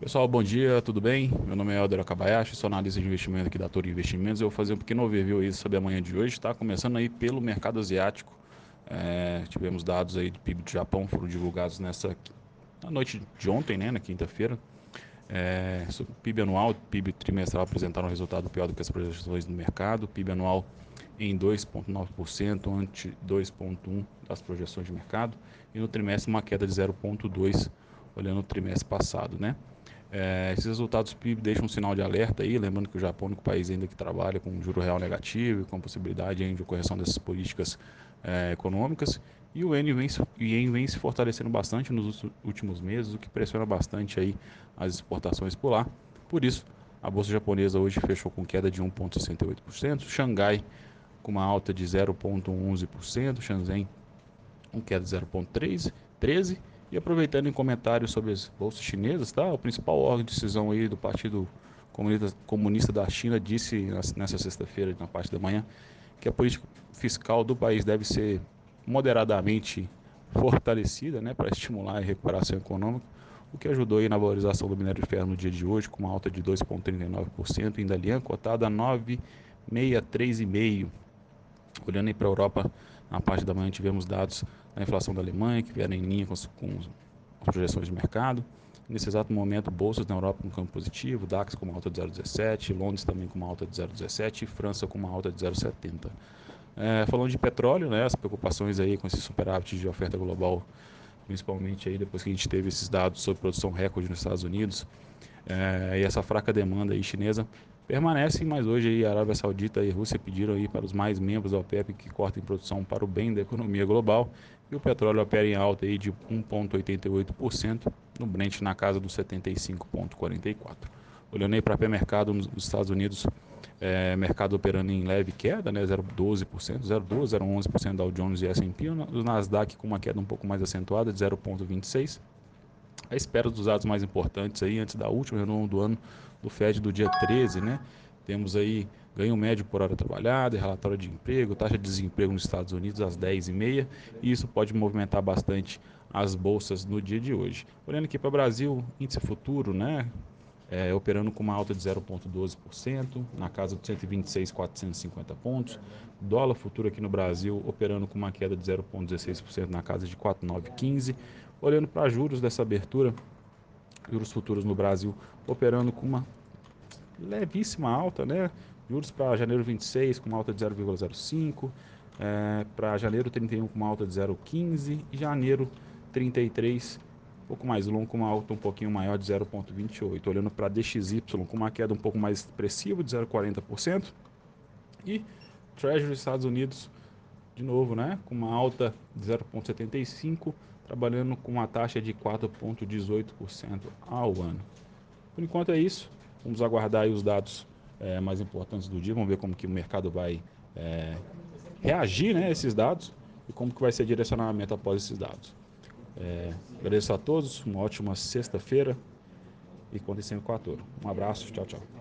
Pessoal, bom dia, tudo bem? Meu nome é Helder Akabayashi, sou analista de investimento aqui da Torre Investimentos. Eu vou fazer um pequeno overview aí sobre a manhã de hoje, tá? Começando aí pelo mercado asiático. É, tivemos dados aí do PIB do Japão, foram divulgados nessa na noite de ontem, né, na quinta-feira. É, PIB anual, PIB trimestral apresentaram um resultado pior do que as projeções do mercado. PIB anual em 2,9%, ante 2,1% das projeções de mercado. E no trimestre uma queda de 0,2%, olhando o trimestre passado, né? É, esses resultados PIB deixam um sinal de alerta aí, lembrando que o Japão é o único país ainda que trabalha com juro real negativo e com possibilidade de correção dessas políticas é, econômicas. E o yen vem, yen vem se fortalecendo bastante nos últimos meses, o que pressiona bastante aí as exportações por lá. Por isso, a bolsa japonesa hoje fechou com queda de 1,68%, Xangai com uma alta de 0,11%, Shenzhen com queda de 0,13%, e aproveitando em comentários sobre as bolsas chinesas, tá? O principal órgão de decisão aí do Partido Comunista da China disse nessa sexta-feira, na parte da manhã, que a política fiscal do país deve ser moderadamente fortalecida, né, para estimular a recuperação econômica, o que ajudou aí na valorização do minério de ferro no dia de hoje, com uma alta de 2,39%, ainda ali cotada a 9,63,5. Olhando aí para a Europa, na parte da manhã tivemos dados da inflação da Alemanha, que vieram em linha com, com as projeções de mercado. Nesse exato momento, bolsas na Europa com campo positivo, DAX com uma alta de 0,17, Londres também com uma alta de 0,17 e França com uma alta de 0,70. É, falando de petróleo, né, as preocupações aí com esse superávit de oferta global, principalmente aí depois que a gente teve esses dados sobre produção recorde nos Estados Unidos, é, e essa fraca demanda aí chinesa, permanecem, mas hoje a Arábia Saudita e a Rússia pediram aí para os mais membros da OPEP que cortem produção para o bem da economia global. E o petróleo opera em alta aí de 1,88%, no Brent na casa dos 75,44. Olhando aí para o mercado nos Estados Unidos, é, mercado operando em leve queda, né, 0,12%, 0,12%, 0,11% Dow Jones e S&P, o Nasdaq com uma queda um pouco mais acentuada de 0,26%, a espera dos dados mais importantes aí antes da última reunião do ano do Fed do dia 13, né? Temos aí ganho médio por hora trabalhada, relatório de emprego, taxa de desemprego nos Estados Unidos às 10h30 e isso pode movimentar bastante as bolsas no dia de hoje. Olhando aqui para o Brasil, índice futuro, né? É, operando com uma alta de 0,12%, na casa de 126,450 pontos. Dólar futuro aqui no Brasil operando com uma queda de 0,16% na casa de 4,915. Olhando para juros dessa abertura, juros futuros no Brasil operando com uma levíssima alta, né? Juros para janeiro 26 com uma alta de 0,05, é, para janeiro 31 com uma alta de 0,15 e janeiro 33 um pouco mais longo com uma alta um pouquinho maior de 0,28. Olhando para DXY com uma queda um pouco mais expressiva de 0,40% e Treasury Estados Unidos de novo, né, com uma alta de 0,75 trabalhando com uma taxa de 4,18% ao ano. Por enquanto é isso. Vamos aguardar os dados é, mais importantes do dia. Vamos ver como que o mercado vai é, reagir né, a esses dados e como que vai ser direcionamento após esses dados. É, agradeço a todos, uma ótima sexta-feira e contem sempre com a. Um abraço, tchau, tchau.